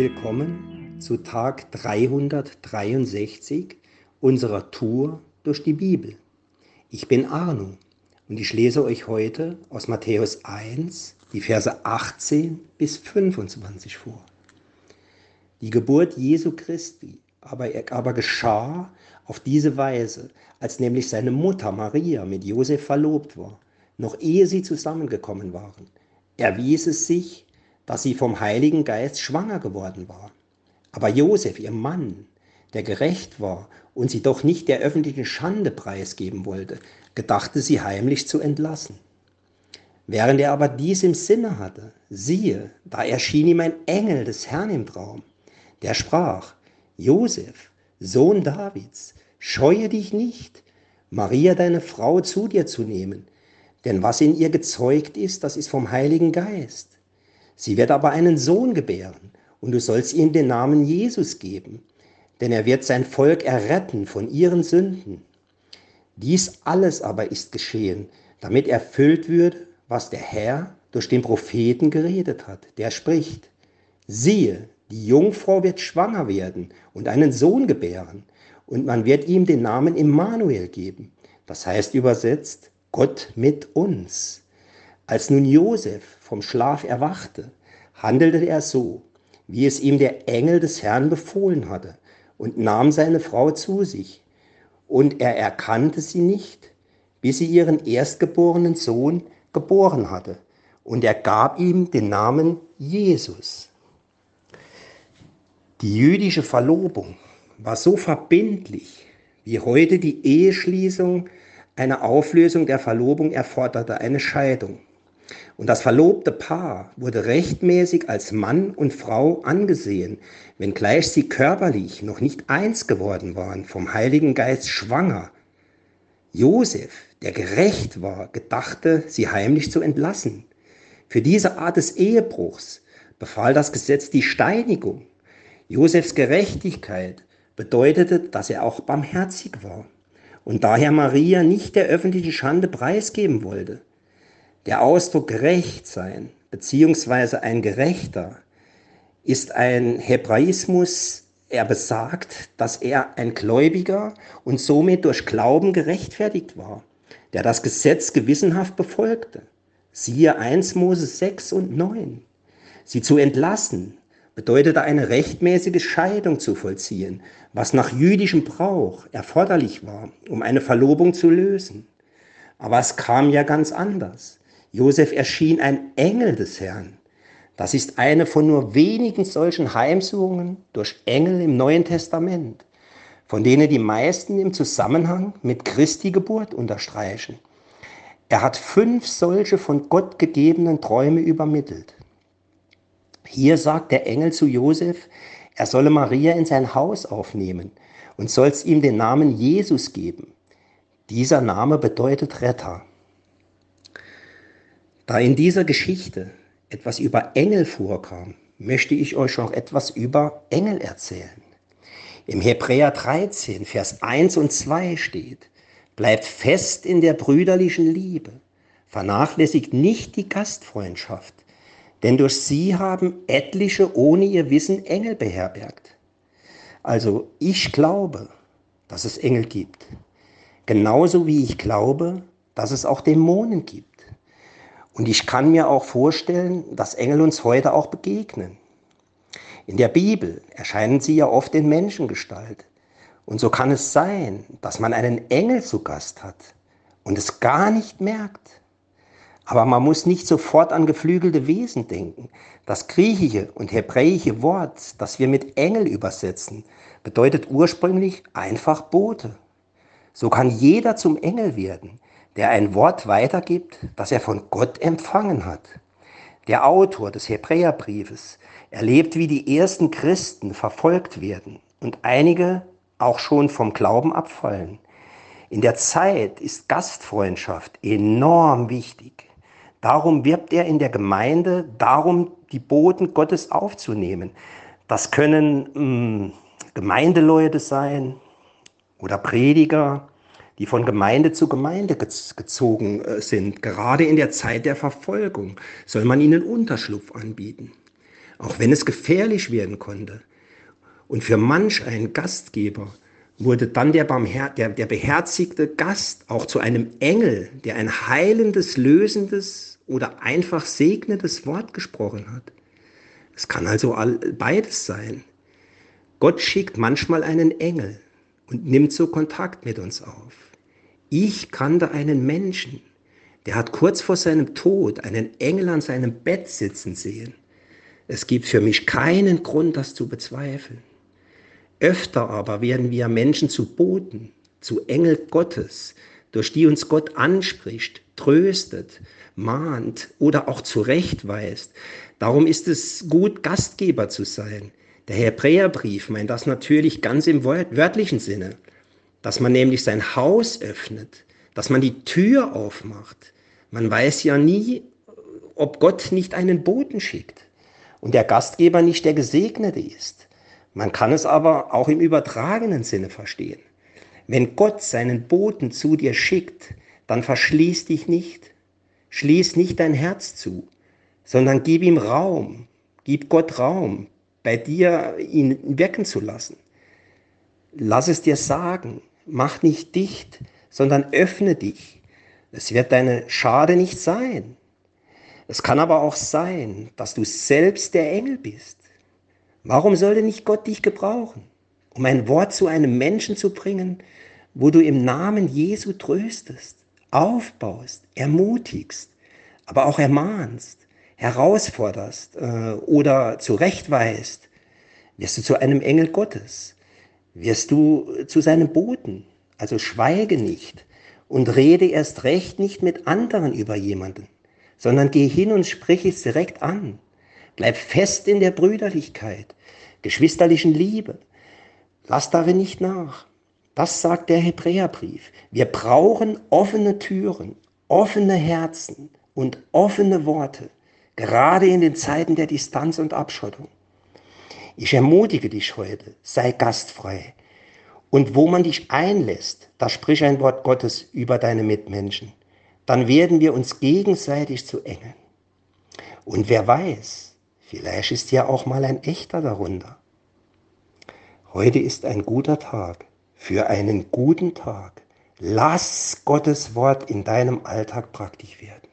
Willkommen zu Tag 363 unserer Tour durch die Bibel. Ich bin Arno und ich lese euch heute aus Matthäus 1 die Verse 18 bis 25 vor. Die Geburt Jesu Christi aber, aber geschah auf diese Weise, als nämlich seine Mutter Maria mit Josef verlobt war, noch ehe sie zusammengekommen waren, erwies es sich, dass sie vom Heiligen Geist schwanger geworden war. Aber Josef, ihr Mann, der gerecht war und sie doch nicht der öffentlichen Schande preisgeben wollte, gedachte sie heimlich zu entlassen. Während er aber dies im Sinne hatte, siehe, da erschien ihm ein Engel des Herrn im Traum, der sprach, Josef, Sohn Davids, scheue dich nicht, Maria deine Frau zu dir zu nehmen, denn was in ihr gezeugt ist, das ist vom Heiligen Geist. Sie wird aber einen Sohn gebären, und du sollst ihm den Namen Jesus geben, denn er wird sein Volk erretten von ihren Sünden. Dies alles aber ist geschehen, damit erfüllt wird, was der Herr durch den Propheten geredet hat, der spricht, siehe, die Jungfrau wird schwanger werden und einen Sohn gebären, und man wird ihm den Namen Immanuel geben. Das heißt übersetzt, Gott mit uns. Als nun Josef vom Schlaf erwachte, handelte er so, wie es ihm der Engel des Herrn befohlen hatte, und nahm seine Frau zu sich. Und er erkannte sie nicht, bis sie ihren erstgeborenen Sohn geboren hatte. Und er gab ihm den Namen Jesus. Die jüdische Verlobung war so verbindlich, wie heute die Eheschließung eine Auflösung der Verlobung erforderte, eine Scheidung. Und das verlobte Paar wurde rechtmäßig als Mann und Frau angesehen, wenngleich sie körperlich noch nicht eins geworden waren, vom Heiligen Geist schwanger. Josef, der gerecht war, gedachte, sie heimlich zu entlassen. Für diese Art des Ehebruchs befahl das Gesetz die Steinigung. Josefs Gerechtigkeit bedeutete, dass er auch barmherzig war und daher Maria nicht der öffentlichen Schande preisgeben wollte. Der Ausdruck gerecht sein beziehungsweise ein Gerechter ist ein Hebraismus, er besagt, dass er ein Gläubiger und somit durch Glauben gerechtfertigt war, der das Gesetz gewissenhaft befolgte. Siehe 1 Mose 6 und 9. Sie zu entlassen bedeutete eine rechtmäßige Scheidung zu vollziehen, was nach jüdischem Brauch erforderlich war, um eine Verlobung zu lösen. Aber es kam ja ganz anders. Josef erschien ein Engel des Herrn. Das ist eine von nur wenigen solchen Heimsuchungen durch Engel im Neuen Testament, von denen die meisten im Zusammenhang mit Christi Geburt unterstreichen. Er hat fünf solche von Gott gegebenen Träume übermittelt. Hier sagt der Engel zu Josef, er solle Maria in sein Haus aufnehmen und soll's ihm den Namen Jesus geben. Dieser Name bedeutet Retter. Da in dieser Geschichte etwas über Engel vorkam, möchte ich euch noch etwas über Engel erzählen. Im Hebräer 13, Vers 1 und 2 steht, bleibt fest in der brüderlichen Liebe, vernachlässigt nicht die Gastfreundschaft, denn durch sie haben etliche ohne ihr Wissen Engel beherbergt. Also ich glaube, dass es Engel gibt, genauso wie ich glaube, dass es auch Dämonen gibt. Und ich kann mir auch vorstellen, dass Engel uns heute auch begegnen. In der Bibel erscheinen sie ja oft in Menschengestalt. Und so kann es sein, dass man einen Engel zu Gast hat und es gar nicht merkt. Aber man muss nicht sofort an geflügelte Wesen denken. Das griechische und hebräische Wort, das wir mit Engel übersetzen, bedeutet ursprünglich einfach Bote. So kann jeder zum Engel werden, der ein Wort weitergibt, das er von Gott empfangen hat. Der Autor des Hebräerbriefes erlebt, wie die ersten Christen verfolgt werden und einige auch schon vom Glauben abfallen. In der Zeit ist Gastfreundschaft enorm wichtig. Darum wirbt er in der Gemeinde darum, die Boten Gottes aufzunehmen. Das können mh, hm, Gemeindeleute sein oder Prediger die von Gemeinde zu Gemeinde gezogen äh, sind. Gerade in der Zeit der Verfolgung soll man ihnen Unterschlupf anbieten. auch wenn es gefährlich werden konnte. Und für manch einen Gastgeber wurde dann der, Barmher der, der beherzigte Gast auch zu einem Engel, der ein heilendes, lösendes oder einfach segnendes Wort gesprochen hat. Es kann also all, beides sein. Gott schickt manchmal einen Engel und nimmt so Kontakt mit uns auf. Ich kannte einen Menschen, der hat kurz vor seinem Tod einen Engel an seinem Bett sitzen sehen. Es gibt für mich keinen Grund, das zu bezweifeln. Öfter aber werden wir Menschen zu Boten, zu Engel Gottes, durch die uns Gott anspricht, tröstet, mahnt oder auch zurechtweist. Darum ist es gut, Gastgeber zu sein. Der Hebräerbrief meint das natürlich ganz im wörtlichen Sinne, dass man nämlich sein Haus öffnet, dass man die Tür aufmacht. Man weiß ja nie, ob Gott nicht einen Boten schickt und der Gastgeber nicht der Gesegnete ist. Man kann es aber auch im übertragenen Sinne verstehen. Wenn Gott seinen Boten zu dir schickt, dann verschließ dich nicht, schließ nicht dein Herz zu, sondern gib ihm Raum, gib Gott Raum, bei dir ihn wirken zu lassen. Lass es dir sagen, mach nicht dicht, sondern öffne dich. Es wird deine Schade nicht sein. Es kann aber auch sein, dass du selbst der Engel bist Warum sollte nicht Gott dich gebrauchen, um ein Wort zu einem Menschen zu bringen, wo du im Namen Jesu tröstest, aufbaust, ermutigst, aber auch ermahnst, herausforderst äh, oder zurechtweist, wirst du zu einem Engel Gottes, wirst du zu seinem Boten. Also schweige nicht und rede erst recht nicht mit anderen über jemanden, sondern geh hin und sprich es direkt an. Bleib fest in der Brüderlichkeit, geschwisterlichen Liebe. Lass darin nicht nach. Das sagt der Hebräerbrief. Wir brauchen offene Türen, offene Herzen und offene Worte, gerade in den Zeiten der Distanz und Abschottung. Ich ermutige dich heute, sei gastfrei. Und wo man dich einlässt, da sprich ein Wort Gottes über deine Mitmenschen. Dann werden wir uns gegenseitig zu Engeln. Und wer weiß, Vielleicht ist ja auch mal ein echter darunter. Heute ist ein guter Tag für einen guten Tag. Lass Gottes Wort in deinem Alltag praktisch werden.